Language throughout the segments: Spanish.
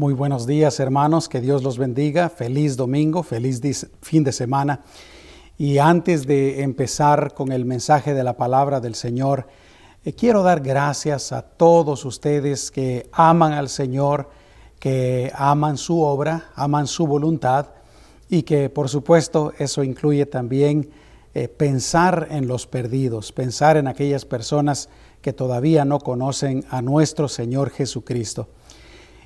Muy buenos días hermanos, que Dios los bendiga, feliz domingo, feliz fin de semana. Y antes de empezar con el mensaje de la palabra del Señor, eh, quiero dar gracias a todos ustedes que aman al Señor, que aman su obra, aman su voluntad y que por supuesto eso incluye también eh, pensar en los perdidos, pensar en aquellas personas que todavía no conocen a nuestro Señor Jesucristo.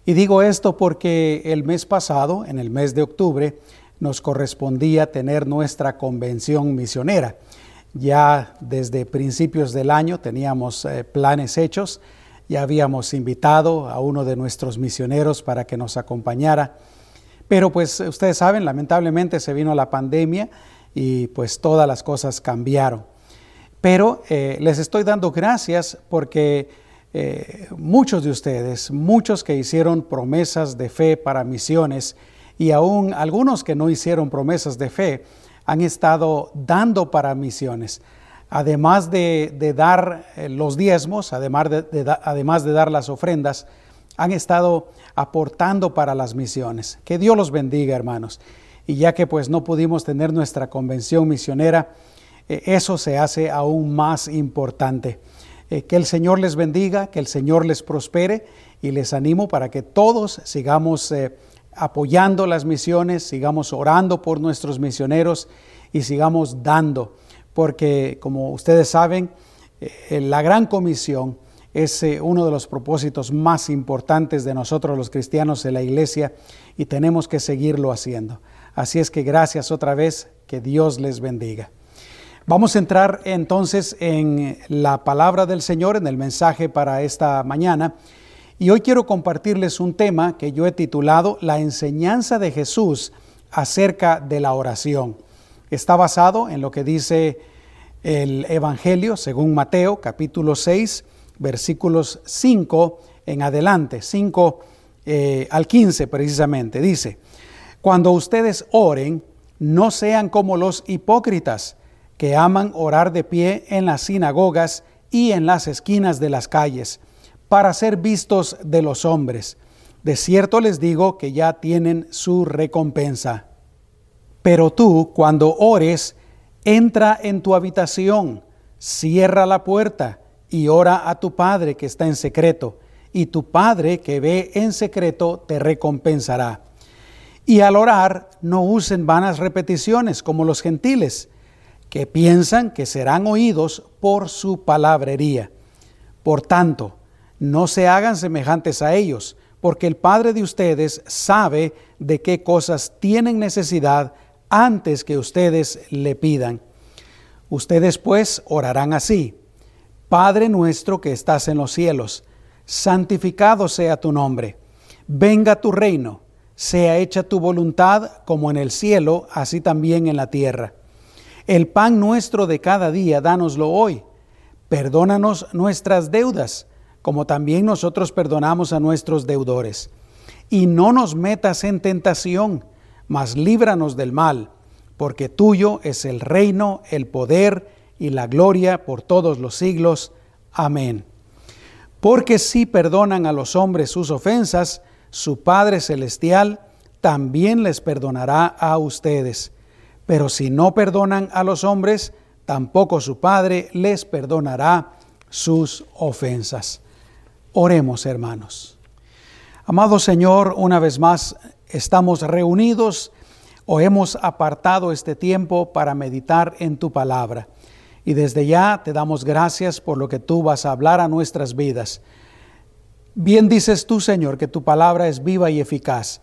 Y digo esto porque el mes pasado, en el mes de octubre, nos correspondía tener nuestra convención misionera. Ya desde principios del año teníamos eh, planes hechos, ya habíamos invitado a uno de nuestros misioneros para que nos acompañara, pero pues ustedes saben, lamentablemente se vino la pandemia y pues todas las cosas cambiaron. Pero eh, les estoy dando gracias porque eh, muchos de ustedes, muchos que hicieron promesas de fe para misiones y aún algunos que no hicieron promesas de fe, han estado dando para misiones. Además de, dar eh, los diezmos, además de, además de dar las ofrendas, han estado aportando para las misiones. Que Dios los bendiga, hermanos. Y ya que pues no pudimos tener nuestra convención misionera, eh, eso se hace aún más importante. Eh, que el Señor les bendiga, que el Señor les prospere y les animo para que todos sigamos eh, apoyando las misiones, sigamos orando por nuestros misioneros y sigamos dando, porque como ustedes saben, eh, la gran comisión es uno de los propósitos más importantes de nosotros los cristianos en la iglesia y tenemos que seguirlo haciendo. Así es que gracias otra vez, que Dios les bendiga. Vamos a entrar entonces en la palabra del Señor, en el mensaje para esta mañana. Y hoy quiero compartirles un tema que yo he titulado La enseñanza de Jesús acerca de la oración. Está basado en lo que dice el Evangelio según Mateo capítulo 6 versículos 5 en adelante, 5 eh, al 15 precisamente. Dice, cuando ustedes oren, no sean como los hipócritas que aman orar de pie en las sinagogas y en las esquinas de las calles, para ser vistos de los hombres. De cierto les digo que ya tienen su recompensa. Pero tú, cuando ores, entra en tu habitación, cierra la puerta y ora a tu Padre que está en secreto, y tu Padre que ve en secreto te recompensará. Y al orar, no usen vanas repeticiones como los gentiles que piensan que serán oídos por su palabrería. Por tanto, no se hagan semejantes a ellos, porque el Padre de ustedes sabe de qué cosas tienen necesidad antes que ustedes le pidan. Ustedes pues orarán así, Padre nuestro que estás en los cielos, santificado sea tu nombre, venga tu reino, sea hecha tu voluntad como en el cielo, así también en la tierra. El pan nuestro de cada día, dánoslo hoy. Perdónanos nuestras deudas, como también nosotros perdonamos a nuestros deudores. Y no nos metas en tentación, mas líbranos del mal, porque tuyo es el reino, el poder y la gloria por todos los siglos. Amén. Porque si perdonan a los hombres sus ofensas, su Padre Celestial también les perdonará a ustedes. Pero si no perdonan a los hombres, tampoco su Padre les perdonará sus ofensas. Oremos, hermanos. Amado Señor, una vez más estamos reunidos o hemos apartado este tiempo para meditar en tu palabra. Y desde ya te damos gracias por lo que tú vas a hablar a nuestras vidas. Bien dices tú, Señor, que tu palabra es viva y eficaz.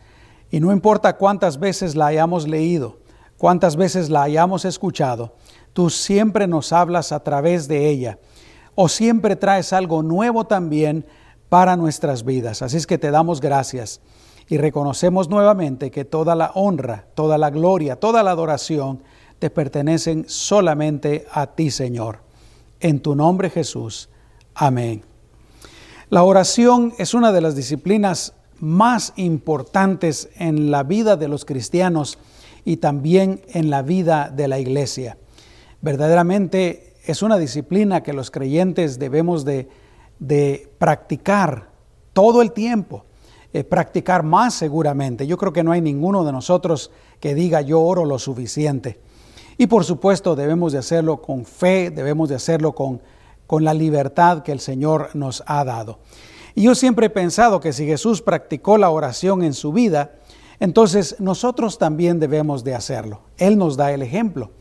Y no importa cuántas veces la hayamos leído, cuántas veces la hayamos escuchado, tú siempre nos hablas a través de ella o siempre traes algo nuevo también para nuestras vidas. Así es que te damos gracias y reconocemos nuevamente que toda la honra, toda la gloria, toda la adoración te pertenecen solamente a ti, Señor. En tu nombre, Jesús. Amén. La oración es una de las disciplinas más importantes en la vida de los cristianos y también en la vida de la iglesia. Verdaderamente es una disciplina que los creyentes debemos de, practicar todo el tiempo. eh, practicar más seguramente. Yo creo que no hay ninguno de nosotros que diga yo oro lo suficiente. Y por supuesto debemos de hacerlo con fe, debemos de hacerlo con, con la libertad que el Señor nos ha dado. Y yo siempre he pensado que si Jesús practicó la oración en su vida, entonces nosotros también debemos de hacerlo. Él nos da el ejemplo.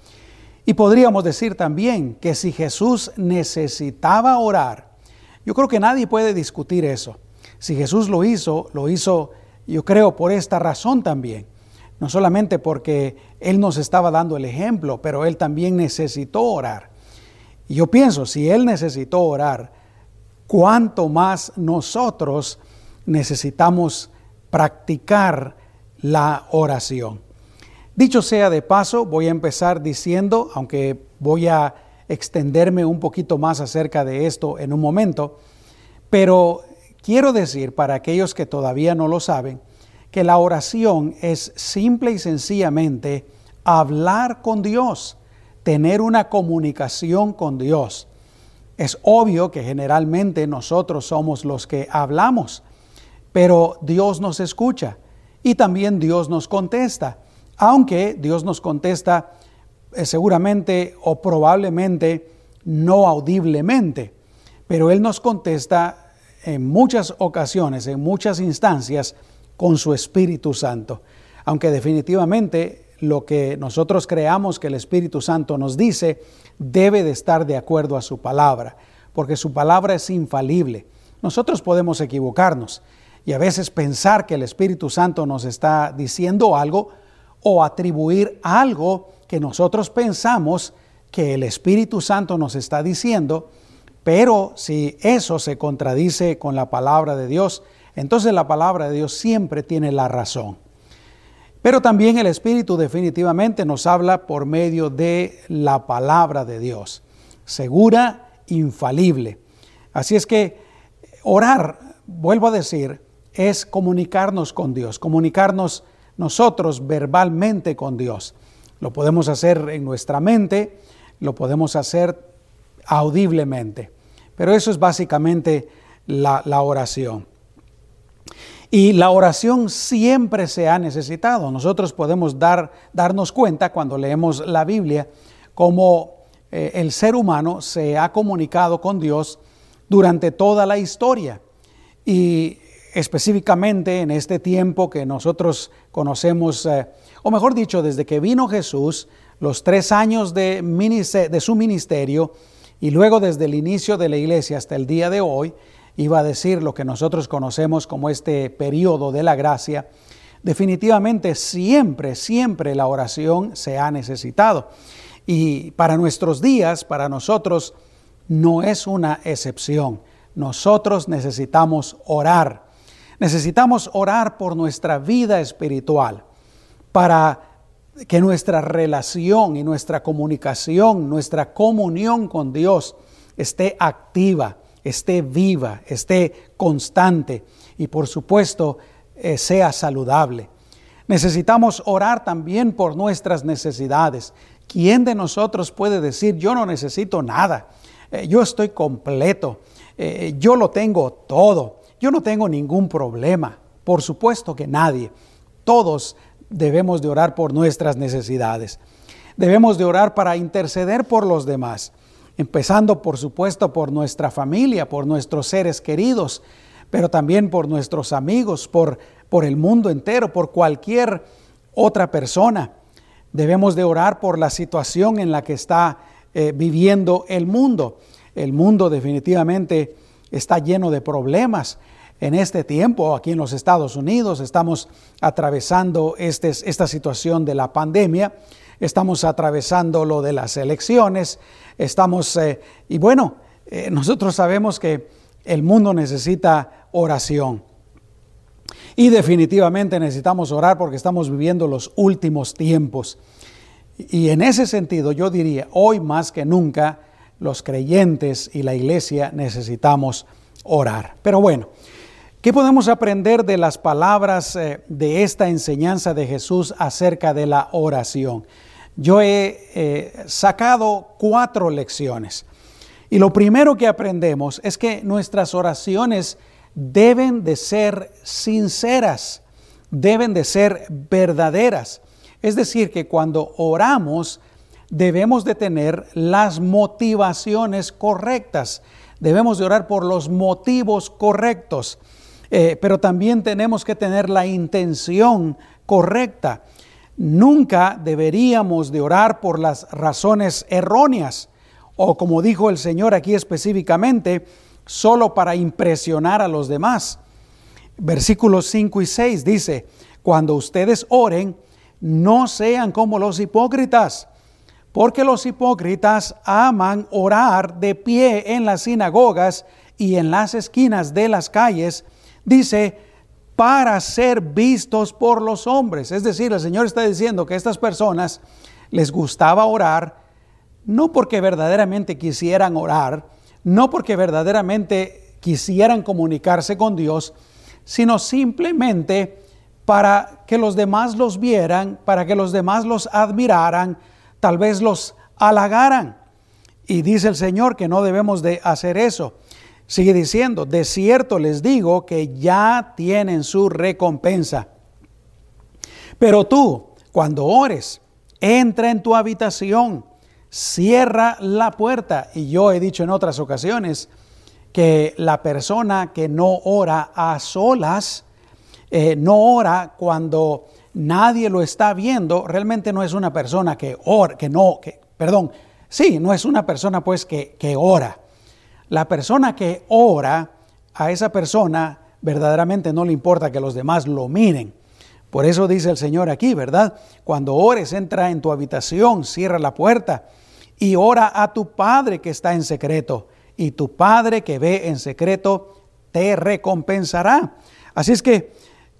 Y podríamos decir también que si Jesús necesitaba orar, yo creo que nadie puede discutir eso. Si Jesús lo hizo, lo hizo, yo creo, por esta razón también. No solamente porque Él nos estaba dando el ejemplo, pero Él también necesitó orar. Y yo pienso, si Él necesitó orar, cuánto más nosotros necesitamos practicar la oración. Dicho sea de paso, voy a empezar diciendo, aunque voy a extenderme un poquito más acerca de esto en un momento, pero quiero decir para aquellos que todavía no lo saben, que la oración es simple y sencillamente hablar con Dios, tener una comunicación con Dios. Es obvio que generalmente nosotros somos los que hablamos, pero Dios nos escucha y también Dios nos contesta, aunque Dios nos contesta eh, seguramente o probablemente no audiblemente, pero Él nos contesta en muchas ocasiones, en muchas instancias, con su Espíritu Santo, aunque definitivamente lo que nosotros creamos que el Espíritu Santo nos dice debe de estar de acuerdo a su palabra, porque su palabra es infalible. Nosotros podemos equivocarnos y a veces pensar que el Espíritu Santo nos está diciendo algo o atribuir algo que nosotros pensamos que el Espíritu Santo nos está diciendo, pero si eso se contradice con la palabra de Dios, entonces la palabra de Dios siempre tiene la razón. Pero también el Espíritu definitivamente nos habla por medio de la palabra de Dios, segura, infalible. Así es que orar, vuelvo a decir, es comunicarnos con Dios, comunicarnos nosotros verbalmente con Dios. Lo podemos hacer en nuestra mente, lo podemos hacer audiblemente. Pero eso es básicamente la, oración. Y la oración siempre se ha necesitado. Nosotros podemos dar, darnos cuenta cuando leemos la Biblia cómo eh, el ser humano se ha comunicado con Dios durante toda la historia. Y específicamente en este tiempo que nosotros conocemos, eh, o mejor dicho, desde que vino Jesús, los tres años de, de su ministerio, y luego desde el inicio de la iglesia hasta el día de hoy, iba a decir lo que nosotros conocemos como este periodo de la gracia, definitivamente siempre, siempre la oración se ha necesitado. Y para nuestros días, para nosotros, no es una excepción. Nosotros necesitamos orar. Necesitamos orar por nuestra vida espiritual, para que nuestra relación y nuestra comunicación, nuestra comunión con Dios esté activa esté viva, esté constante y por supuesto eh, sea saludable. Necesitamos orar también por nuestras necesidades. ¿Quién de nosotros puede decir yo no necesito nada? Eh, yo estoy completo, eh, yo lo tengo todo, yo no tengo ningún problema. Por supuesto que nadie. Todos debemos de orar por nuestras necesidades. Debemos de orar para interceder por los demás empezando por supuesto por nuestra familia, por nuestros seres queridos, pero también por nuestros amigos, por, por el mundo entero, por cualquier otra persona. Debemos de orar por la situación en la que está eh, viviendo el mundo. El mundo definitivamente está lleno de problemas. En este tiempo, aquí en los Estados Unidos, estamos atravesando este, esta situación de la pandemia estamos atravesando lo de las elecciones, estamos, eh, y bueno, eh, nosotros sabemos que el mundo necesita oración. Y definitivamente necesitamos orar porque estamos viviendo los últimos tiempos. Y en ese sentido yo diría, hoy más que nunca, los creyentes y la iglesia necesitamos orar. Pero bueno, ¿qué podemos aprender de las palabras eh, de esta enseñanza de Jesús acerca de la oración? yo he eh, sacado cuatro lecciones. Y lo primero que aprendemos es que nuestras oraciones deben de ser sinceras, deben de ser verdaderas. Es decir, que cuando oramos debemos de tener las motivaciones correctas, debemos de orar por los motivos correctos, eh, pero también tenemos que tener la intención correcta. Nunca deberíamos de orar por las razones erróneas o como dijo el Señor aquí específicamente, solo para impresionar a los demás. Versículos 5 y 6 dice, cuando ustedes oren, no sean como los hipócritas, porque los hipócritas aman orar de pie en las sinagogas y en las esquinas de las calles, dice, para ser vistos por los hombres. Es decir, el Señor está diciendo que a estas personas les gustaba orar no porque verdaderamente quisieran orar, no porque verdaderamente quisieran comunicarse con Dios, sino simplemente para que los demás los vieran, para que los demás los admiraran, tal vez los halagaran. Y dice el Señor que no debemos de hacer eso. Sigue diciendo, de cierto les digo que ya tienen su recompensa. Pero tú, cuando ores, entra en tu habitación cierra la puerta. Y yo he dicho en otras ocasiones que la persona que no ora a solas, eh, no ora cuando nadie lo está viendo, realmente no es una persona que ora, que no, que, perdón, sí, no es una persona pues que, que ora. La persona que ora, a esa persona verdaderamente no le importa que los demás lo miren. Por eso dice el Señor aquí, ¿verdad? Cuando ores, entra en tu habitación, cierra la puerta y ora a tu Padre que está en secreto, y tu Padre que ve en secreto te recompensará. Así es que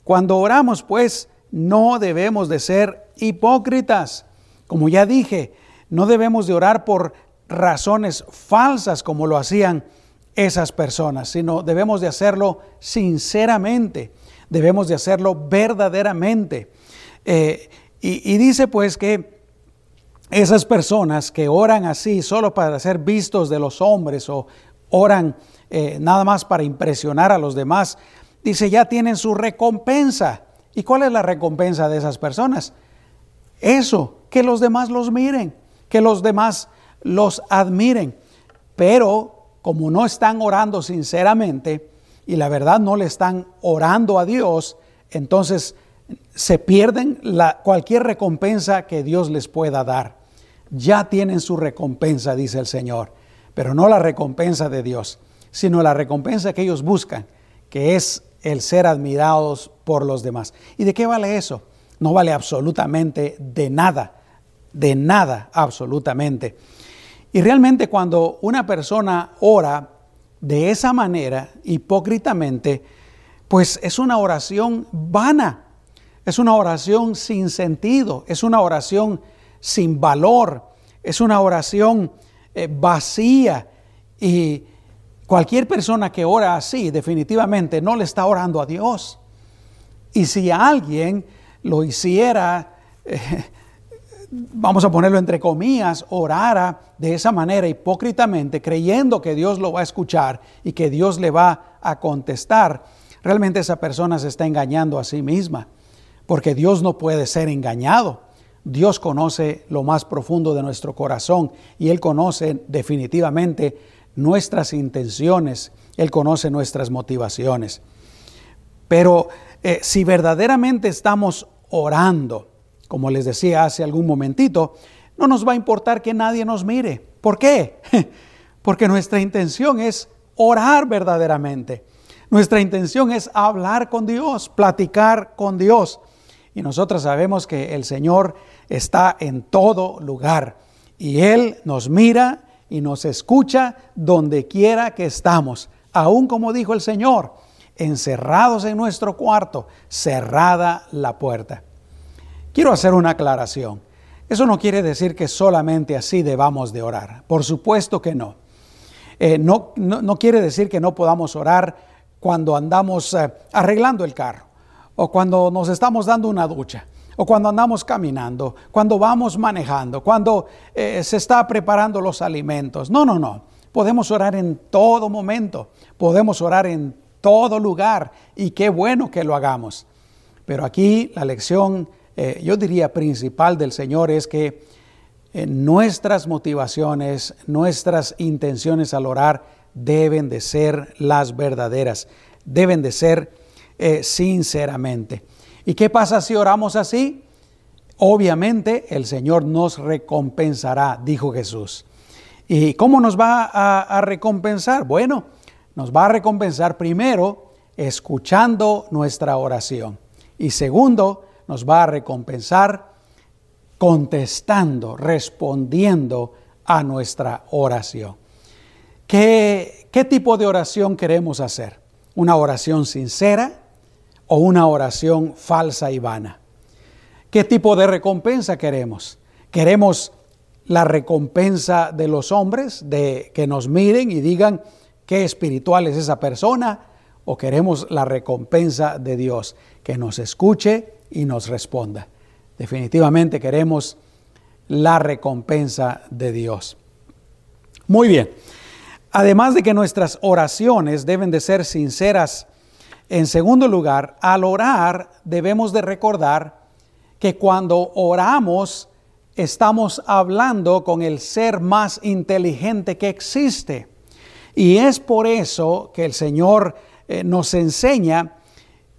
cuando oramos, pues, no debemos de ser hipócritas. Como ya dije, no debemos de orar por razones falsas como lo hacían esas personas, sino debemos de hacerlo sinceramente, debemos de hacerlo verdaderamente. Eh, y, dice pues que esas personas que oran así solo para ser vistos de los hombres o oran eh, nada más para impresionar a los demás, dice, ya tienen su recompensa. ¿Y cuál es la recompensa de esas personas? Eso, que los demás los miren, que los demás los admiren. Pero como no están orando sinceramente y la verdad no le están orando a Dios, entonces se pierden cualquier recompensa que Dios les pueda dar ya tienen su recompensa, dice el Señor, pero no la recompensa de Dios, sino la recompensa que ellos buscan, que es el ser admirados por los demás. ¿Y de qué vale eso? No vale absolutamente de nada, de nada absolutamente. Y realmente cuando una persona ora de esa manera, hipócritamente, pues es una oración vana, es una oración sin sentido, es una oración sin valor, es una oración eh, vacía y cualquier persona que ora así definitivamente no le está orando a Dios. Y si alguien lo hiciera, eh, vamos a ponerlo entre comillas, orara de esa manera hipócritamente, creyendo que Dios lo va a escuchar y que Dios le va a contestar, realmente esa persona se está engañando a sí misma, porque Dios no puede ser engañado. Dios conoce lo más profundo de nuestro corazón y Él conoce definitivamente nuestras intenciones, Él conoce nuestras motivaciones. Pero eh, si verdaderamente estamos orando, como les decía hace algún momentito, no nos va a importar que nadie nos mire. ¿Por qué? Porque nuestra intención es orar verdaderamente. Nuestra intención es hablar con Dios, platicar con Dios. Y nosotros sabemos que el Señor está en todo lugar y Él nos mira y nos escucha donde quiera que estamos. Aún como dijo el Señor, encerrados en nuestro cuarto, cerrada la puerta. Quiero hacer una aclaración. Eso no quiere decir que solamente así debamos de orar. Por supuesto que no. Eh, no, no, quiere decir que no podamos orar cuando andamos eh, arreglando el carro o cuando nos estamos dando una ducha, o cuando andamos caminando, cuando vamos manejando, cuando eh, se está preparando los alimentos. No, no, no. Podemos orar en todo momento, podemos orar en todo lugar y qué bueno que lo hagamos. Pero aquí la lección, eh, yo diría principal del Señor es que eh, nuestras motivaciones, nuestras intenciones al orar deben de ser las verdaderas, deben de ser eh, sinceramente. ¿Y qué pasa si oramos así? Obviamente el Señor nos recompensará, dijo Jesús. ¿Y cómo nos va a recompensar? Bueno, nos va a recompensar primero escuchando nuestra oración. Y segundo, nos va a recompensar contestando, respondiendo a nuestra oración. ¿Qué, ¿Qué, tipo de oración queremos hacer? ¿Una oración sincera o una oración falsa y vana? ¿Qué tipo de recompensa queremos? ¿Queremos la recompensa de los hombres, de que nos miren y digan qué espiritual es esa persona? ¿O queremos la recompensa de Dios, que nos escuche y nos responda? Definitivamente queremos la recompensa de Dios. Muy bien. Además de que nuestras oraciones deben de ser sinceras, en segundo lugar, al orar debemos de recordar que cuando oramos estamos hablando con el ser más inteligente que existe. Y es por eso que el Señor eh, nos enseña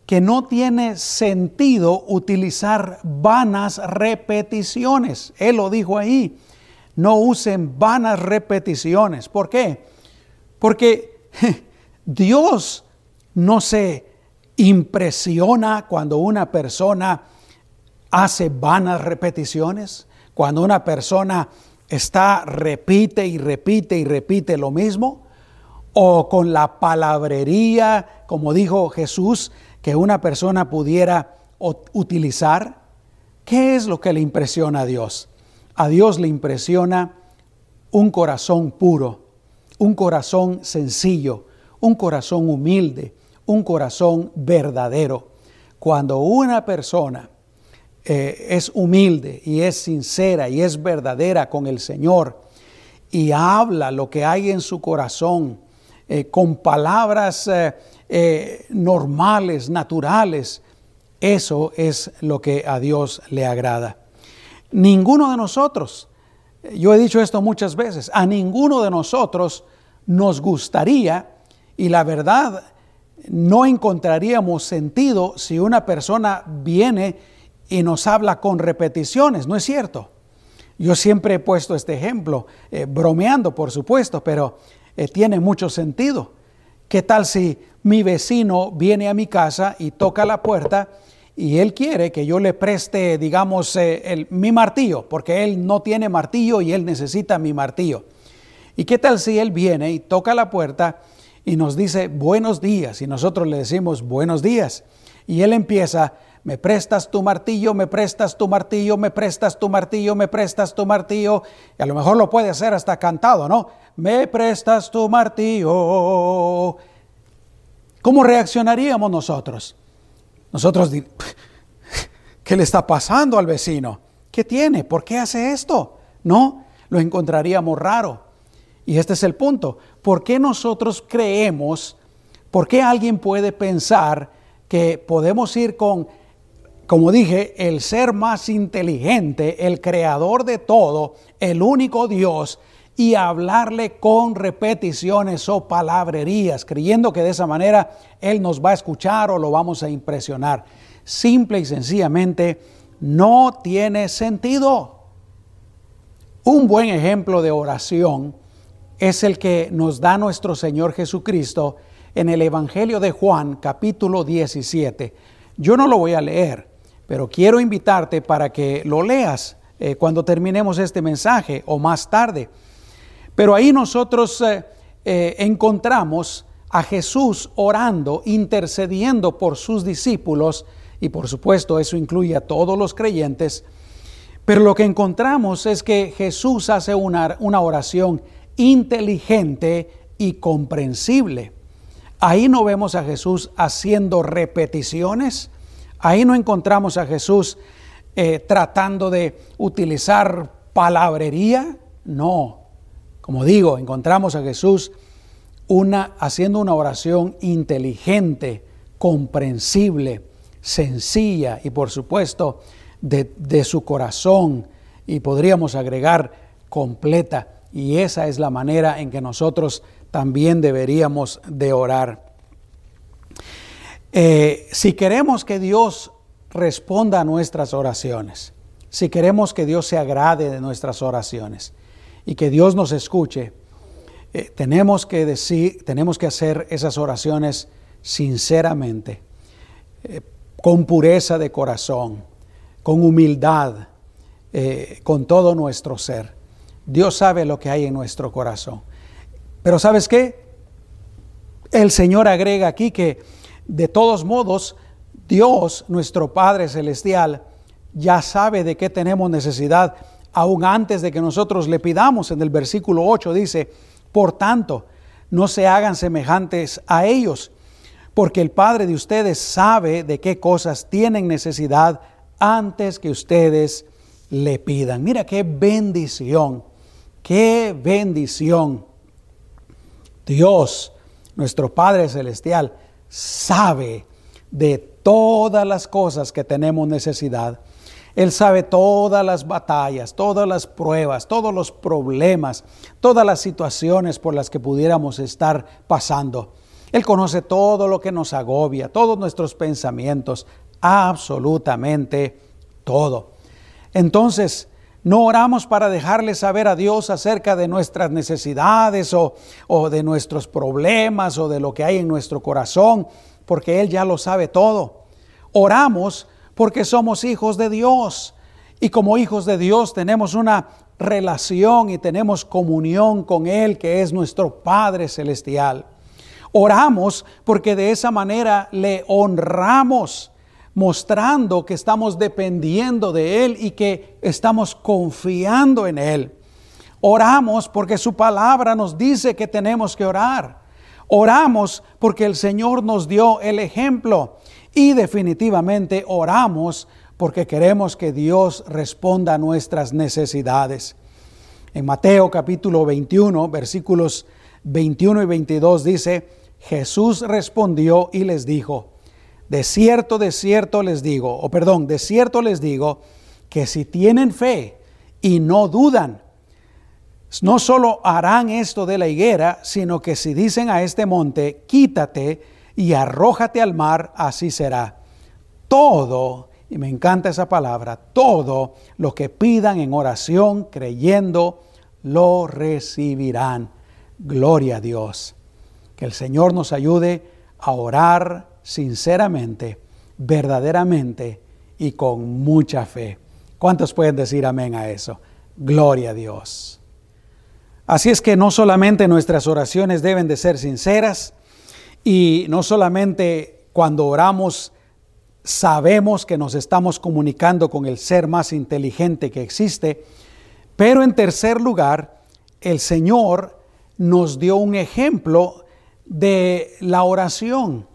que no tiene sentido utilizar vanas repeticiones. Él lo dijo ahí. No usen vanas repeticiones. ¿Por qué? Porque Dios no se impresiona cuando una persona hace vanas repeticiones, cuando una persona está repite y repite y repite lo mismo, o con la palabrería, como dijo Jesús, que una persona pudiera utilizar? ¿Qué es lo que le impresiona a Dios? A Dios le impresiona un corazón puro, un corazón sencillo, un corazón humilde, un corazón verdadero. Cuando una persona eh, es humilde y es sincera y es verdadera con el Señor y habla lo que hay en su corazón eh, con palabras eh, eh, normales, naturales, eso es lo que a Dios le agrada. Ninguno de nosotros, yo he dicho esto muchas veces, a ninguno de nosotros nos gustaría, y la verdad, no encontraríamos sentido si una persona viene y nos habla con repeticiones, ¿no es cierto? Yo siempre he puesto este ejemplo, bromeando por supuesto, pero eh, tiene mucho sentido. ¿Qué tal si mi vecino viene a mi casa y toca la puerta y él quiere que yo le preste, digamos, eh, mi martillo, porque él no tiene martillo y él necesita mi martillo? ¿Y qué tal si él viene y toca la puerta y nos dice buenos días y nosotros le decimos buenos días? Y él empieza, me prestas tu martillo, me prestas tu martillo, me prestas tu martillo, me prestas tu martillo. Y a lo mejor lo puede hacer hasta cantado, ¿no? Me prestas tu martillo. ¿Cómo reaccionaríamos nosotros? Nosotros, ¿qué le está pasando al vecino? ¿Qué tiene? ¿Por qué hace esto? No, lo encontraríamos raro. Y este es el punto. ¿Por qué nosotros creemos, por qué alguien puede pensar que podemos ir con como dije, el ser más inteligente, el creador de todo, el único Dios, y hablarle con repeticiones o palabrerías, creyendo que de esa manera Él nos va a escuchar o lo vamos a impresionar. Simple y sencillamente no tiene sentido. Un buen ejemplo de oración es el que nos da nuestro Señor Jesucristo en el Evangelio de Juan capítulo 17. Yo no lo voy a leer, pero quiero invitarte para que lo leas eh, cuando terminemos este mensaje o más tarde. Pero ahí nosotros eh, eh, encontramos a Jesús orando, intercediendo por sus discípulos, y por supuesto eso incluye a todos los creyentes, pero lo que encontramos es que Jesús hace una, una oración inteligente y comprensible. Ahí no vemos a Jesús haciendo repeticiones, Ahí no encontramos a Jesús eh, tratando de utilizar palabrería, no. Como digo, encontramos a Jesús una, haciendo una oración inteligente, comprensible, sencilla y por supuesto de, de su corazón y podríamos agregar completa. Y esa es la manera en que nosotros también deberíamos de orar. Eh, si queremos que Dios responda a nuestras oraciones, si queremos que Dios se agrade de nuestras oraciones y que Dios nos escuche, eh, tenemos que decir, tenemos que hacer esas oraciones sinceramente, eh, con pureza de corazón, con humildad, con todo nuestro ser. Dios sabe lo que hay en nuestro corazón. Pero ¿sabes qué? El Señor agrega aquí que de todos modos, Dios, nuestro Padre Celestial, ya sabe de qué tenemos necesidad, aún antes de que nosotros le pidamos. En el versículo 8 dice, por tanto, no se hagan semejantes a ellos, porque el Padre de ustedes sabe de qué cosas tienen necesidad antes que ustedes le pidan. Mira qué bendición, qué bendición. Dios, nuestro Padre Celestial, sabe de todas las cosas que tenemos necesidad. Él sabe todas las batallas, todas las pruebas, todos los problemas, todas las situaciones por las que pudiéramos estar pasando. Él conoce todo lo que nos agobia, todos nuestros pensamientos, absolutamente todo. Entonces, no oramos para dejarle saber a Dios acerca de nuestras necesidades o, de nuestros problemas o de lo que hay en nuestro corazón, porque Él ya lo sabe todo. Oramos porque somos hijos de Dios y como hijos de Dios tenemos una relación y tenemos comunión con Él que es nuestro Padre Celestial. Oramos porque de esa manera le honramos mostrando que estamos dependiendo de Él y que estamos confiando en Él. Oramos porque su palabra nos dice que tenemos que orar. Oramos porque el Señor nos dio el ejemplo y definitivamente oramos porque queremos que Dios responda a nuestras necesidades. En Mateo capítulo 21, versículos 21 y 22 dice, Jesús respondió y les dijo, de cierto, de cierto les digo, o perdón, de cierto les digo, que si tienen fe y no dudan, no solo harán esto de la higuera, sino que si dicen a este monte, quítate y arrójate al mar, así será. Todo, y me encanta esa palabra, todo lo que pidan en oración, creyendo, lo recibirán. Gloria a Dios. Que el Señor nos ayude a orar sinceramente, verdaderamente y con mucha fe. ¿Cuántos pueden decir amén a eso? Gloria a Dios. Así es que no solamente nuestras oraciones deben de ser sinceras y no solamente cuando oramos sabemos que nos estamos comunicando con el ser más inteligente que existe, pero en tercer lugar, el Señor nos dio un ejemplo de la oración.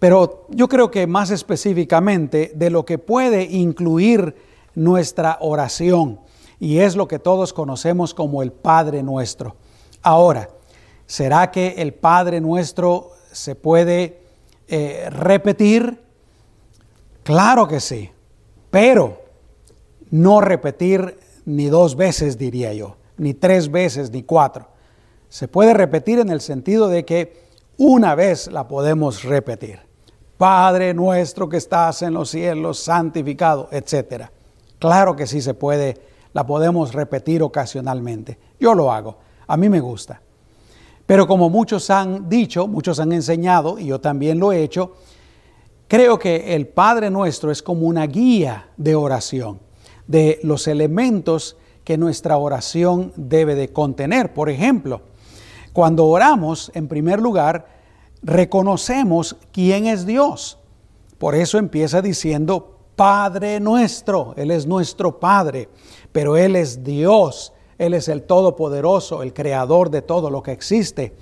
Pero yo creo que más específicamente de lo que puede incluir nuestra oración, y es lo que todos conocemos como el Padre nuestro. Ahora, ¿será que el Padre nuestro se puede eh, repetir? Claro que sí, pero no repetir ni dos veces, diría yo, ni tres veces, ni cuatro. Se puede repetir en el sentido de que una vez la podemos repetir. Padre nuestro que estás en los cielos, santificado, etc. Claro que sí se puede, la podemos repetir ocasionalmente. Yo lo hago, a mí me gusta. Pero como muchos han dicho, muchos han enseñado, y yo también lo he hecho, creo que el Padre nuestro es como una guía de oración, de los elementos que nuestra oración debe de contener. Por ejemplo, cuando oramos, en primer lugar, reconocemos quién es Dios. Por eso empieza diciendo Padre nuestro. Él es nuestro Padre, pero Él es Dios. Él es el Todopoderoso, el Creador de todo lo que existe.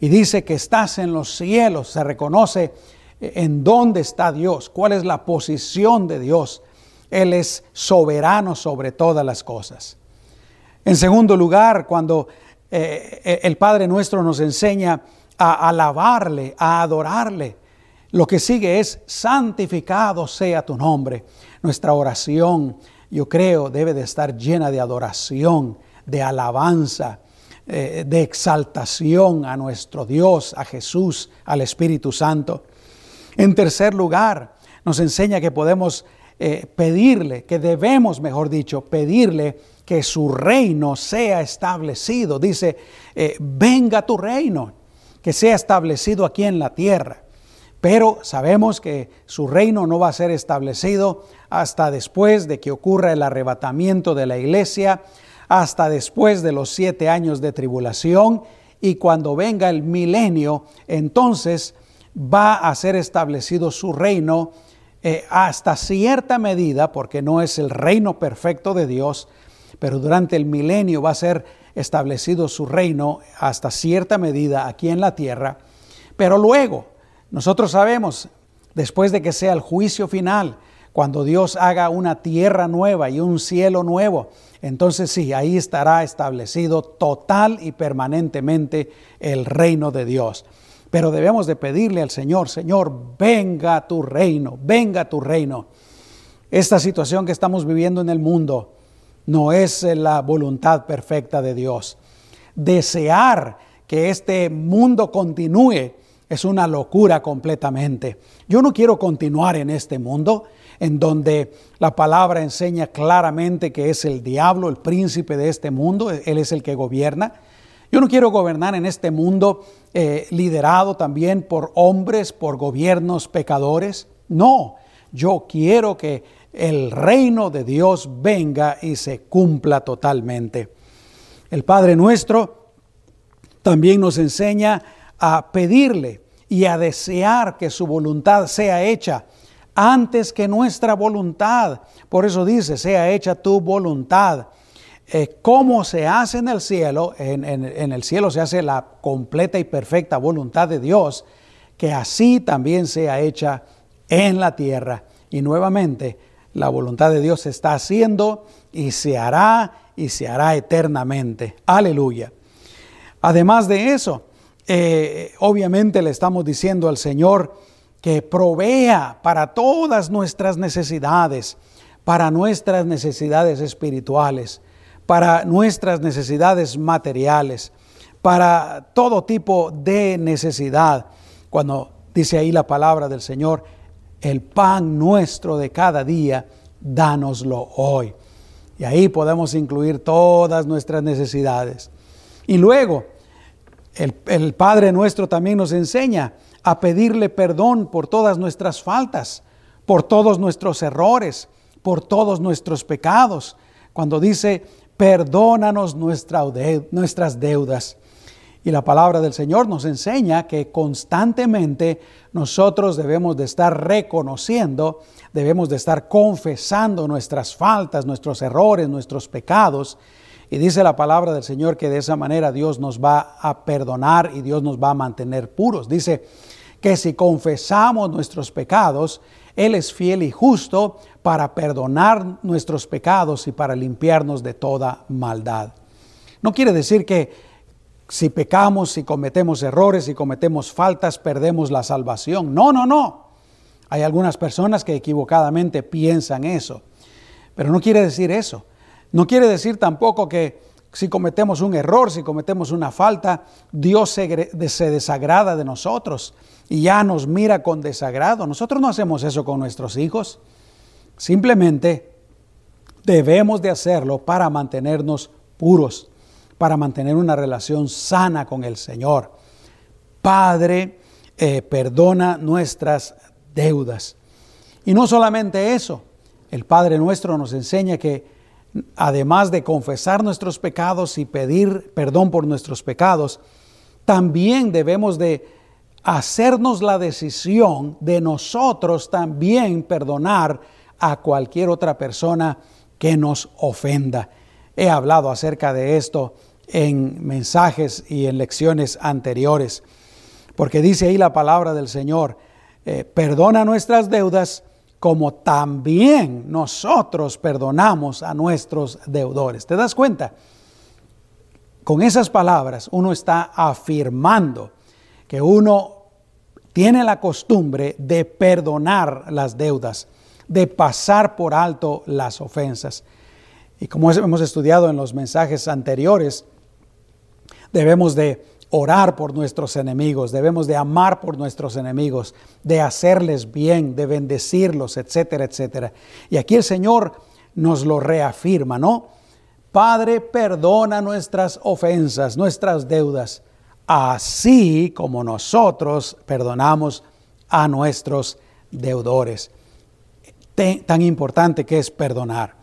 Y dice que estás en los cielos. Se reconoce en dónde está Dios, cuál es la posición de Dios. Él es soberano sobre todas las cosas. En segundo lugar, cuando eh, el Padre nuestro nos enseña a alabarle, a adorarle. Lo que sigue es santificado sea tu nombre. Nuestra oración, yo creo, debe de estar llena de adoración, de alabanza, eh, de exaltación a nuestro Dios, a Jesús, al Espíritu Santo. En tercer lugar, nos enseña que podemos eh, pedirle, que debemos, mejor dicho, pedirle que su reino sea establecido. Dice, eh, venga tu reino, que sea establecido aquí en la tierra. Pero sabemos que su reino no va a ser establecido hasta después de que ocurra el arrebatamiento de la iglesia, hasta después de los siete años de tribulación y cuando venga el milenio, entonces va a ser establecido su reino eh, hasta cierta medida, porque no es el reino perfecto de Dios, pero durante el milenio va a ser establecido su reino hasta cierta medida aquí en la tierra. Pero luego, nosotros sabemos, después de que sea el juicio final, cuando Dios haga una tierra nueva y un cielo nuevo, entonces sí, ahí estará establecido total y permanentemente el reino de Dios. Pero debemos de pedirle al Señor, Señor, venga tu reino, venga tu reino. Esta situación que estamos viviendo en el mundo no es la voluntad perfecta de Dios. Desear que este mundo continúe es una locura completamente. Yo no quiero continuar en este mundo en donde la palabra enseña claramente que es el diablo, el príncipe de este mundo, él es el que gobierna. Yo no quiero gobernar en este mundo eh, liderado también por hombres, por gobiernos pecadores. No, yo quiero que el reino de Dios venga y se cumpla totalmente. El Padre nuestro también nos enseña a pedirle y a desear que su voluntad sea hecha antes que nuestra voluntad. Por eso dice, sea hecha tu voluntad. Eh, como se hace en el cielo, en, en el cielo se hace la completa y perfecta voluntad de Dios, que así también sea hecha en la tierra. Y nuevamente, la voluntad de Dios se está haciendo y se hará y se hará eternamente. Aleluya. Además de eso, eh, obviamente le estamos diciendo al Señor que provea para todas nuestras necesidades, para nuestras necesidades espirituales, para nuestras necesidades materiales, para todo tipo de necesidad. Cuando dice ahí la palabra del Señor, el pan nuestro de cada día, dánoslo hoy. Y ahí podemos incluir todas nuestras necesidades. Y luego, el, Padre nuestro también nos enseña a pedirle perdón por todas nuestras faltas, por todos nuestros errores, por todos nuestros pecados. Cuando dice, perdónanos nuestras deudas. Y la palabra del Señor nos enseña que constantemente nosotros debemos de estar reconociendo, debemos de estar confesando nuestras faltas, nuestros errores, nuestros pecados y dice la palabra del Señor que de esa manera Dios nos va a perdonar y Dios nos va a mantener puros. Dice que si confesamos nuestros pecados, Él es fiel y justo para perdonar nuestros pecados y para limpiarnos de toda maldad. No quiere decir que si pecamos, si cometemos errores, si cometemos faltas, perdemos la salvación. No, no, no. Hay algunas personas que equivocadamente piensan eso, pero no quiere decir eso. No quiere decir tampoco que si cometemos un error, si cometemos una falta, Dios se, desagrada de nosotros y ya nos mira con desagrado. Nosotros no hacemos eso con nuestros hijos. Simplemente debemos de hacerlo para mantenernos puros, para mantener una relación sana con el Señor. Padre, eh, perdona nuestras deudas. Y no solamente eso, el Padre nuestro nos enseña que además de confesar nuestros pecados y pedir perdón por nuestros pecados, también debemos de hacernos la decisión de nosotros también perdonar a cualquier otra persona que nos ofenda. He hablado acerca de esto en mensajes y en lecciones anteriores, porque dice ahí la palabra del Señor, eh, perdona nuestras deudas como también nosotros perdonamos a nuestros deudores. ¿Te das cuenta? con esas palabras uno está afirmando que uno tiene la costumbre de perdonar las deudas, de pasar por alto las ofensas. Y como hemos estudiado en los mensajes anteriores, debemos de orar por nuestros enemigos, debemos de amar por nuestros enemigos, de hacerles bien, de bendecirlos, etcétera, etcétera. Y aquí el Señor nos lo reafirma, ¿no? Padre, perdona nuestras ofensas, nuestras deudas, así como nosotros perdonamos a nuestros deudores. Tan importante que es perdonar.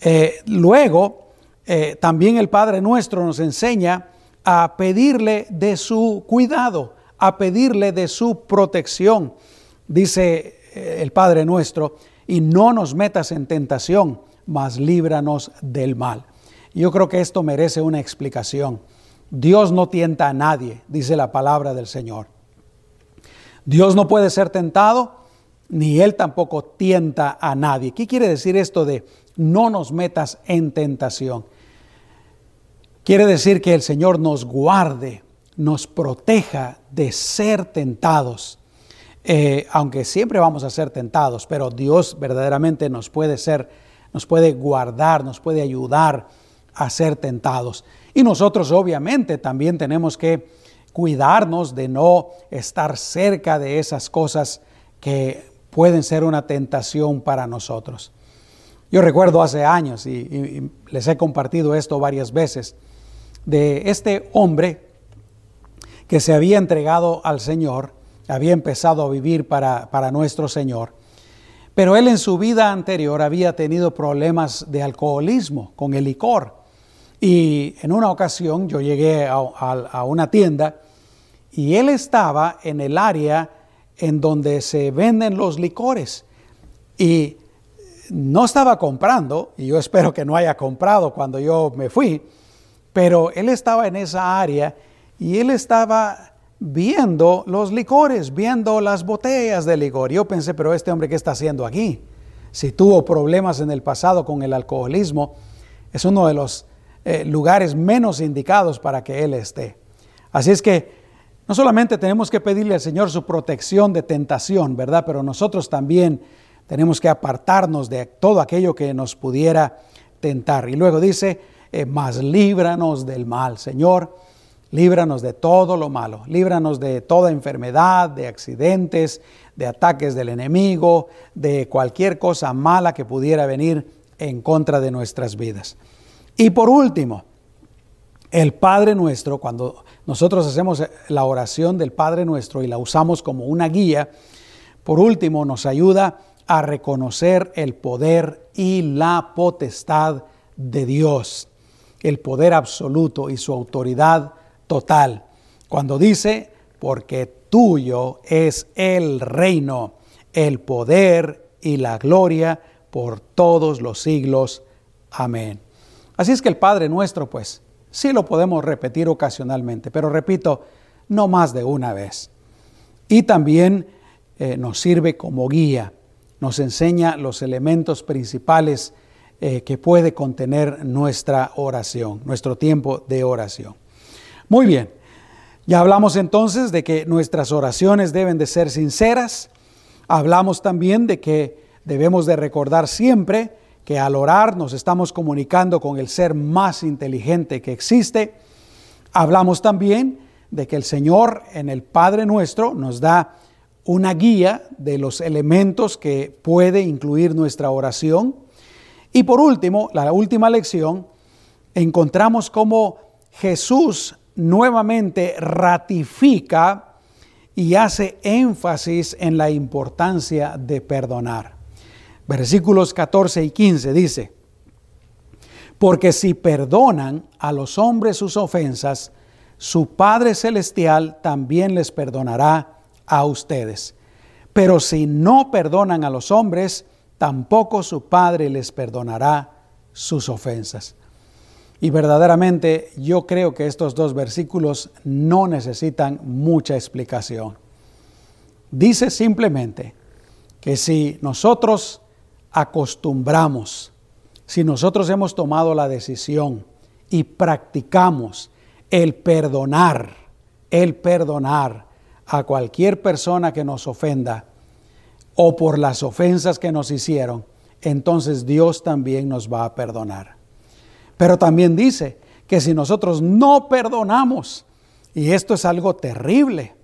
Eh, luego, eh, también el Padre nuestro nos enseña a pedirle de su cuidado, a pedirle de su protección. Dice eh, el Padre nuestro, y no nos metas en tentación, mas líbranos del mal. Yo creo que esto merece una explicación. Dios no tienta a nadie, dice la palabra del Señor. Dios no puede ser tentado, ni Él tampoco tienta a nadie. ¿Qué quiere decir esto de no nos metas en tentación? Quiere decir que el Señor nos guarde, nos proteja de ser tentados. Eh, aunque siempre vamos a ser tentados, pero Dios verdaderamente nos puede ser, nos puede guardar, nos puede ayudar a ser tentados. Y nosotros obviamente también tenemos que cuidarnos de no estar cerca de esas cosas que pueden ser una tentación para nosotros. Yo recuerdo hace años, y les he compartido esto varias veces, de este hombre que se había entregado al Señor, había empezado a vivir para, nuestro Señor, pero él en su vida anterior había tenido problemas de alcoholismo con el licor. Y en una ocasión yo llegué a, a una tienda y él estaba en el área en donde se venden los licores. Y no estaba comprando, y yo espero que no haya comprado cuando yo me fui, pero él estaba en esa área y él estaba viendo los licores, viendo las botellas de licor. Yo pensé, pero este hombre, ¿qué está haciendo aquí? Si tuvo problemas en el pasado con el alcoholismo, es uno de los eh, lugares menos indicados para que él esté. Así es que no solamente tenemos que pedirle al Señor su protección de tentación, ¿verdad? Pero nosotros también tenemos que apartarnos de todo aquello que nos pudiera tentar. Y luego dice, eh, más líbranos del mal. Señor, líbranos de todo lo malo, líbranos de toda enfermedad, de accidentes, de ataques del enemigo, de cualquier cosa mala que pudiera venir en contra de nuestras vidas. Y por último, el Padre nuestro, cuando nosotros hacemos la oración del Padre nuestro y la usamos como una guía, por último nos ayuda a reconocer el poder y la potestad de Dios el poder absoluto y su autoridad total. Cuando dice, porque tuyo es el reino, el poder y la gloria por todos los siglos. Amén. Así es que el Padre nuestro, pues, sí lo podemos repetir ocasionalmente, pero repito, no más de una vez. Y también eh, nos sirve como guía, nos enseña los elementos principales eh, que puede contener nuestra oración, nuestro tiempo de oración. Muy bien, ya hablamos entonces de que nuestras oraciones deben de ser sinceras. Hablamos también de que debemos de recordar siempre que al orar nos estamos comunicando con el ser más inteligente que existe. Hablamos también de que el Señor en el Padre nuestro nos da una guía de los elementos que puede incluir nuestra oración. Y por último, la última lección, encontramos cómo Jesús nuevamente ratifica y hace énfasis en la importancia de perdonar. Versículos 14 y 15 dice, porque si perdonan a los hombres sus ofensas, su Padre Celestial también les perdonará a ustedes. Pero si no perdonan a los hombres, tampoco su Padre les perdonará sus ofensas. Y verdaderamente yo creo que estos dos versículos no necesitan mucha explicación. Dice simplemente que si nosotros acostumbramos, si nosotros hemos tomado la decisión y practicamos el perdonar, el perdonar a cualquier persona que nos ofenda o por las ofensas que nos hicieron, entonces Dios también nos va a perdonar. Pero también dice que si nosotros no perdonamos, y esto es algo terrible,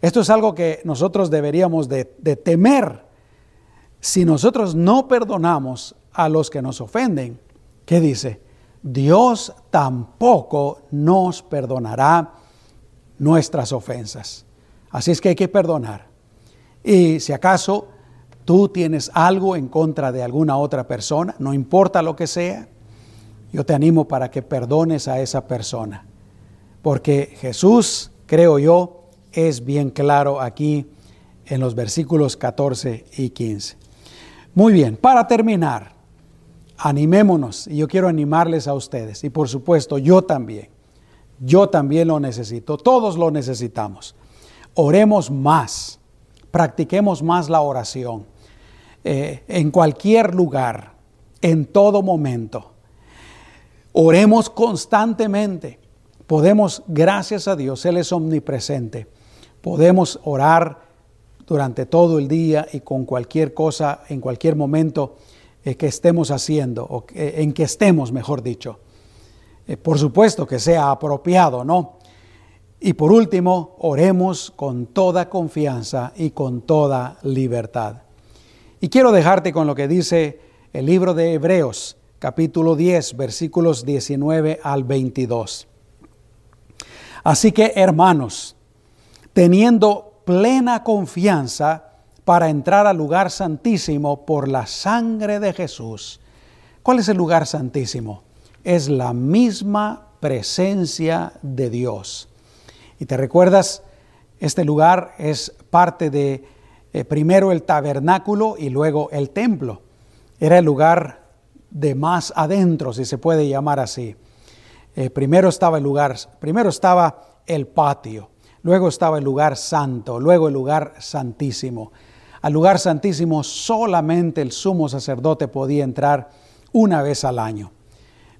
esto es algo que nosotros deberíamos de, temer, si nosotros no perdonamos a los que nos ofenden, ¿qué dice? Dios tampoco nos perdonará nuestras ofensas. Así es que hay que perdonar. Y si acaso tú tienes algo en contra de alguna otra persona, no importa lo que sea, yo te animo para que perdones a esa persona. Porque Jesús, creo yo, es bien claro aquí en los versículos 14 y 15. Muy bien, para terminar, animémonos y yo quiero animarles a ustedes y por supuesto yo también. Yo también lo necesito, todos lo necesitamos. Oremos más, practiquemos más la oración eh, en cualquier lugar, en todo momento. Oremos constantemente. Podemos, gracias a Dios, Él es omnipresente. Podemos orar durante todo el día y con cualquier cosa, en cualquier momento eh, que estemos haciendo, o en que estemos, mejor dicho. Eh, por supuesto que sea apropiado, ¿no? Y por último, oremos con toda confianza y con toda libertad. Y quiero dejarte con lo que dice el libro de Hebreos, capítulo 10, versículos 19 al 22. Así que, hermanos, teniendo plena confianza para entrar al lugar santísimo por la sangre de Jesús. ¿Cuál es el lugar santísimo? Es la misma presencia de Dios. Y te recuerdas, este lugar es parte de eh, primero el tabernáculo y luego el templo. Era el lugar de más adentro, si se puede llamar así. Eh, primero estaba el lugar, primero estaba el patio luego estaba el lugar santo, luego el lugar santísimo. Al lugar santísimo solamente el sumo sacerdote podía entrar una vez al año.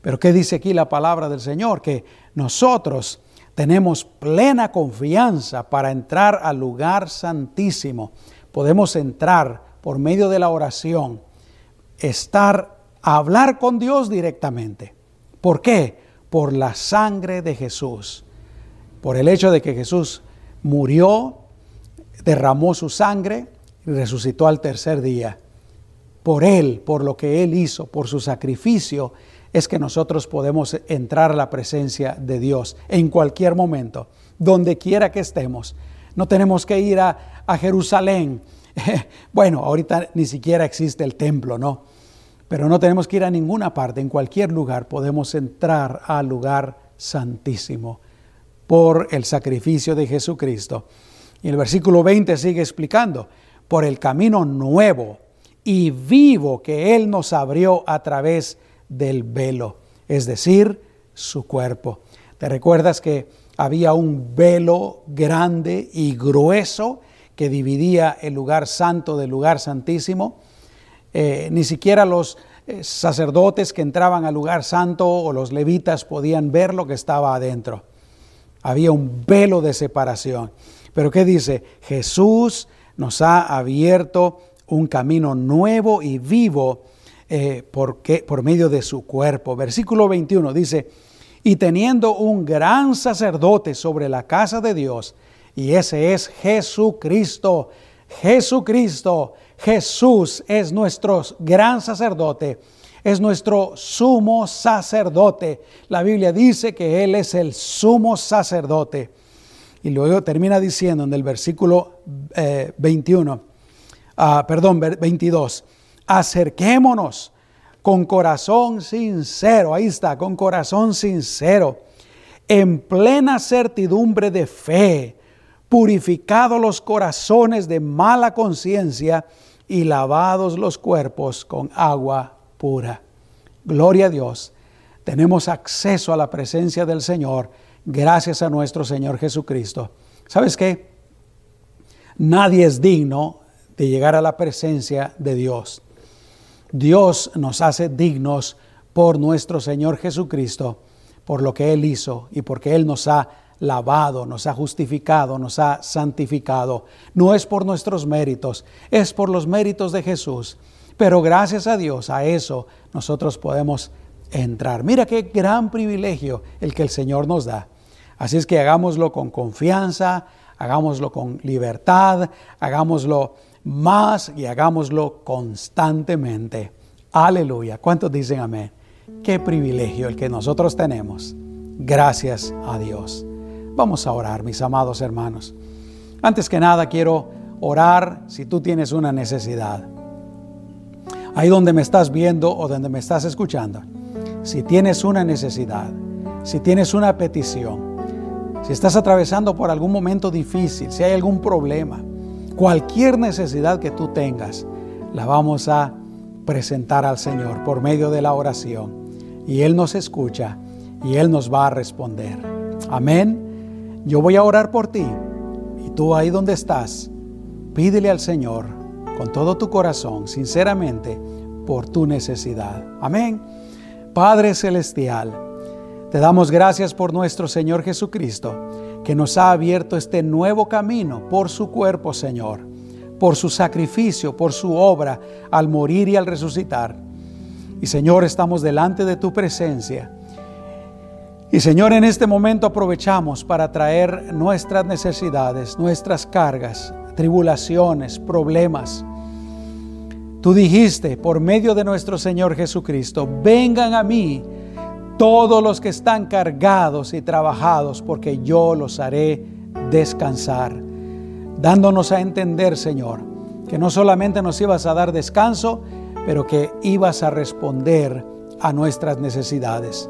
Pero ¿qué dice aquí la palabra del Señor? Que nosotros tenemos plena confianza para entrar al lugar santísimo. Podemos entrar por medio de la oración, estar, a hablar con Dios directamente. ¿Por qué? Por la sangre de Jesús por el hecho de que Jesús murió, derramó su sangre y resucitó al tercer día. Por Él, por lo que Él hizo, por su sacrificio, es que nosotros podemos entrar a la presencia de Dios en cualquier momento, donde quiera que estemos. No tenemos que ir a, Jerusalén. bueno, ahorita ni siquiera existe el templo, ¿no? Pero no tenemos que ir a ninguna parte, en cualquier lugar podemos entrar al lugar santísimo por el sacrificio de Jesucristo. Y el versículo 20 sigue explicando, por el camino nuevo y vivo que Él nos abrió a través del velo, es decir, su cuerpo. ¿Te recuerdas que había un velo grande y grueso que dividía el lugar santo del lugar santísimo? Eh, ni siquiera los eh, sacerdotes que entraban al lugar santo o los levitas podían ver lo que estaba adentro había un velo de separación. Pero ¿qué dice? Jesús nos ha abierto un camino nuevo y vivo eh, por medio de su cuerpo. Versículo 21 dice, y teniendo un gran sacerdote sobre la casa de Dios, y ese es Jesucristo, Jesucristo, Jesús es nuestro gran sacerdote es nuestro sumo sacerdote. La Biblia dice que Él es el sumo sacerdote. Y luego termina diciendo en el versículo 21, eh, ah, perdón, 22, acerquémonos con corazón sincero, ahí está, con corazón sincero, en plena certidumbre de fe, purificados los corazones de mala conciencia y lavados los cuerpos con agua pura. Gloria a Dios. Tenemos acceso a la presencia del Señor gracias a nuestro Señor Jesucristo. ¿Sabes qué? Nadie es digno de llegar a la presencia de Dios. Dios nos hace dignos por nuestro Señor Jesucristo, por lo que Él hizo y porque Él nos ha lavado, nos ha justificado, nos ha santificado. No es por nuestros méritos, es por los méritos de Jesús. Pero gracias a Dios, a eso nosotros podemos entrar. Mira qué gran privilegio el que el Señor nos da. Así es que hagámoslo con confianza, hagámoslo con libertad, hagámoslo más y hagámoslo constantemente. Aleluya. ¿Cuántos dicen amén? Qué privilegio el que nosotros tenemos. Gracias a Dios. Vamos a orar, mis amados hermanos. Antes que nada quiero orar si tú tienes una necesidad. Ahí donde me estás viendo o donde me estás escuchando. Si tienes una necesidad, si tienes una petición, si estás atravesando por algún momento difícil, si hay algún problema, cualquier necesidad que tú tengas, la vamos a presentar al Señor por medio de la oración. Y Él nos escucha y Él nos va a responder. Amén. Yo voy a orar por ti y tú ahí donde estás, pídele al Señor con todo tu corazón, sinceramente, por tu necesidad. Amén. Padre Celestial, te damos gracias por nuestro Señor Jesucristo, que nos ha abierto este nuevo camino por su cuerpo, Señor, por su sacrificio, por su obra al morir y al resucitar. Y Señor, estamos delante de tu presencia y Señor, en este momento aprovechamos para traer nuestras necesidades, nuestras cargas, tribulaciones, problemas. Tú dijiste por medio de nuestro Señor Jesucristo, vengan a mí todos los que están cargados y trabajados, porque yo los haré descansar. Dándonos a entender, Señor, que no solamente nos ibas a dar descanso, pero que ibas a responder a nuestras necesidades.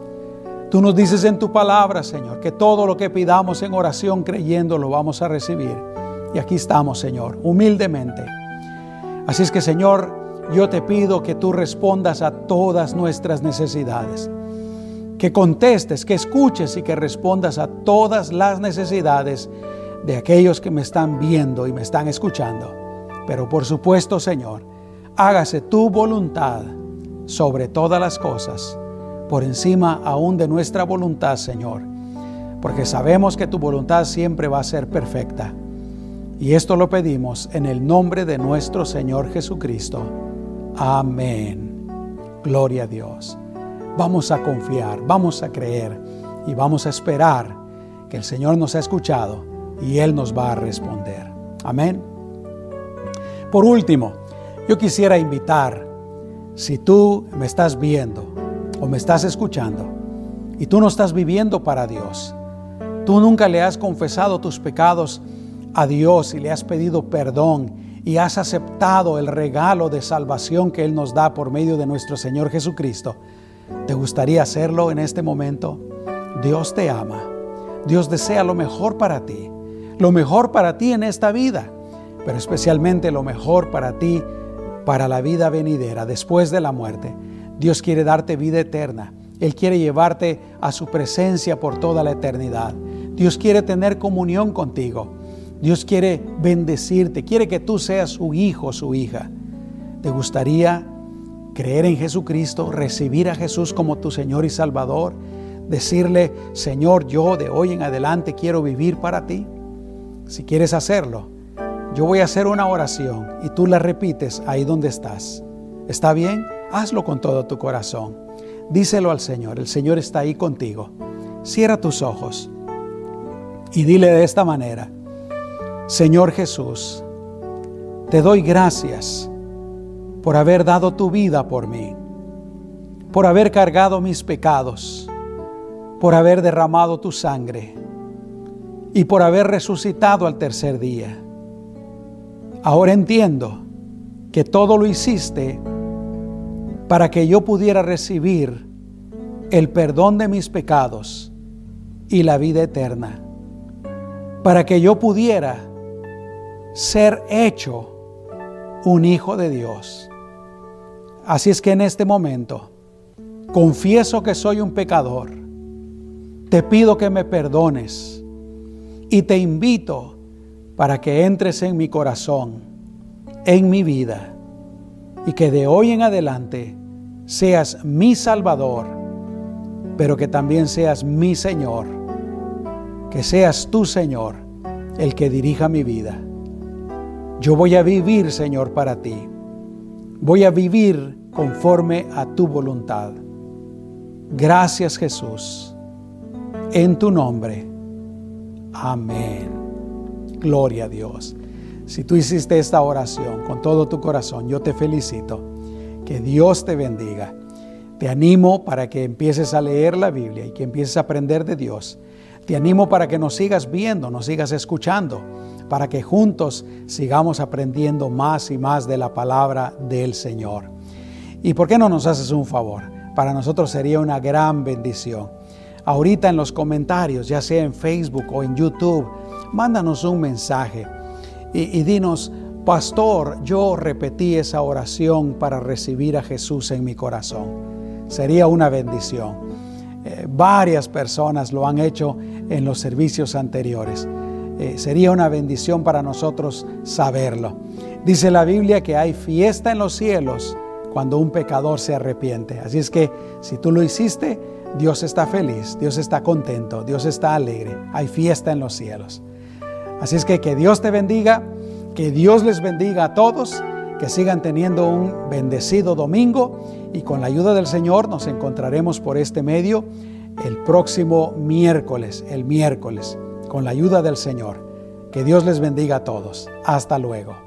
Tú nos dices en tu palabra, Señor, que todo lo que pidamos en oración creyendo lo vamos a recibir. Y aquí estamos, Señor, humildemente. Así es que, Señor, yo te pido que tú respondas a todas nuestras necesidades. Que contestes, que escuches y que respondas a todas las necesidades de aquellos que me están viendo y me están escuchando. Pero por supuesto, Señor, hágase tu voluntad sobre todas las cosas por encima aún de nuestra voluntad, Señor, porque sabemos que tu voluntad siempre va a ser perfecta. Y esto lo pedimos en el nombre de nuestro Señor Jesucristo. Amén. Gloria a Dios. Vamos a confiar, vamos a creer y vamos a esperar que el Señor nos ha escuchado y Él nos va a responder. Amén. Por último, yo quisiera invitar, si tú me estás viendo, o me estás escuchando y tú no estás viviendo para Dios, tú nunca le has confesado tus pecados a Dios y le has pedido perdón y has aceptado el regalo de salvación que Él nos da por medio de nuestro Señor Jesucristo, ¿te gustaría hacerlo en este momento? Dios te ama, Dios desea lo mejor para ti, lo mejor para ti en esta vida, pero especialmente lo mejor para ti para la vida venidera, después de la muerte. Dios quiere darte vida eterna. Él quiere llevarte a su presencia por toda la eternidad. Dios quiere tener comunión contigo. Dios quiere bendecirte, quiere que tú seas su hijo, su hija. ¿Te gustaría creer en Jesucristo, recibir a Jesús como tu Señor y Salvador? Decirle, Señor, yo de hoy en adelante quiero vivir para ti. Si quieres hacerlo, yo voy a hacer una oración y tú la repites ahí donde estás. ¿Está bien? Hazlo con todo tu corazón. Díselo al Señor. El Señor está ahí contigo. Cierra tus ojos y dile de esta manera, Señor Jesús, te doy gracias por haber dado tu vida por mí, por haber cargado mis pecados, por haber derramado tu sangre y por haber resucitado al tercer día. Ahora entiendo que todo lo hiciste para que yo pudiera recibir el perdón de mis pecados y la vida eterna, para que yo pudiera ser hecho un hijo de Dios. Así es que en este momento confieso que soy un pecador, te pido que me perdones y te invito para que entres en mi corazón, en mi vida y que de hoy en adelante seas mi Salvador pero que también seas mi Señor, que seas tu Señor el que dirija mi vida. Yo voy a vivir, Señor, para ti. Voy a vivir conforme a tu voluntad. Gracias Jesús. En tu nombre. Amén. Gloria a Dios. Si tú hiciste esta oración con todo tu corazón, yo te felicito. Que Dios te bendiga. Te animo para que empieces a leer la Biblia y que empieces a aprender de Dios. Te animo para que nos sigas viendo, nos sigas escuchando, para que juntos sigamos aprendiendo más y más de la palabra del Señor. ¿Y por qué no nos haces un favor? Para nosotros sería una gran bendición. Ahorita en los comentarios, ya sea en Facebook o en YouTube, mándanos un mensaje y, dinos, Pastor, yo repetí esa oración para recibir a Jesús en mi corazón sería una bendición. Eh, varias personas lo han hecho en los servicios anteriores. Eh, sería una bendición para nosotros saberlo. Dice la Biblia que hay fiesta en los cielos cuando un pecador se arrepiente. Así es que si tú lo hiciste, Dios está feliz, Dios está contento, Dios está alegre. Hay fiesta en los cielos. Así es que que Dios te bendiga, que Dios les bendiga a todos que sigan teniendo un bendecido domingo y con la ayuda del Señor nos encontraremos por este medio el próximo miércoles, el miércoles, con la ayuda del Señor. Que Dios les bendiga a todos. Hasta luego.